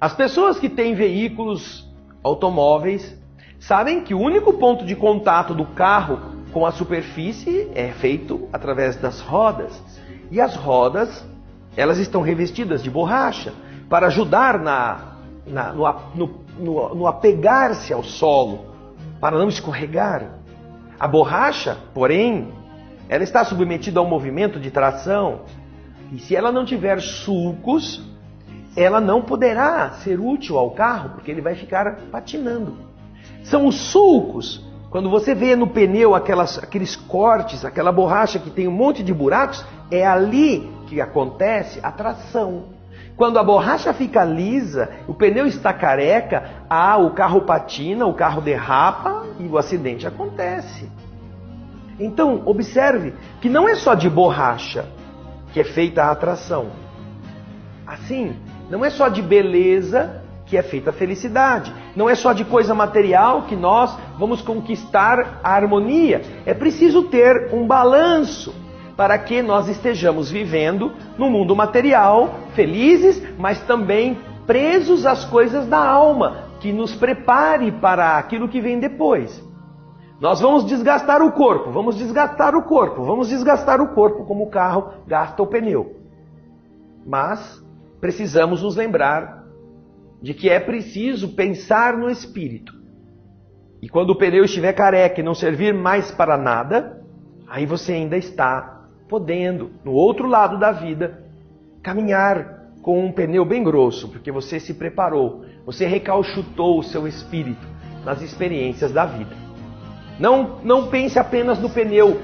As pessoas que têm veículos automóveis sabem que o único ponto de contato do carro com a superfície é feito através das rodas. E as rodas, elas estão revestidas de borracha para ajudar na, na no, no, no, no apegar-se ao solo, para não escorregar. A borracha, porém, ela está submetida ao movimento de tração. E se ela não tiver sulcos, ela não poderá ser útil ao carro, porque ele vai ficar patinando. São os sulcos. Quando você vê no pneu aquelas, aqueles cortes, aquela borracha que tem um monte de buracos, é ali que acontece a tração. Quando a borracha fica lisa, o pneu está careca, ah, o carro patina, o carro derrapa e o acidente acontece. Então, observe que não é só de borracha que é feita a atração. Assim, não é só de beleza que é feita a felicidade. Não é só de coisa material que nós vamos conquistar a harmonia. É preciso ter um balanço para que nós estejamos vivendo no mundo material, felizes, mas também presos às coisas da alma, que nos prepare para aquilo que vem depois. Nós vamos desgastar o corpo, vamos desgastar o corpo, vamos desgastar o corpo como o carro gasta o pneu. Mas precisamos nos lembrar de que é preciso pensar no espírito. E quando o pneu estiver careca e não servir mais para nada, aí você ainda está podendo, no outro lado da vida, caminhar com um pneu bem grosso, porque você se preparou, você recalchutou o seu espírito nas experiências da vida. Não, não pense apenas no pneu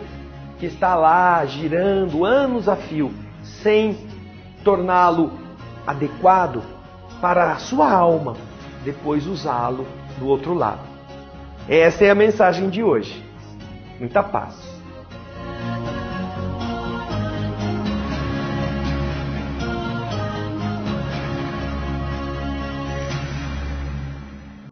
que está lá girando anos a fio, sem torná-lo adequado para a sua alma, depois usá-lo do outro lado. Essa é a mensagem de hoje. Muita paz.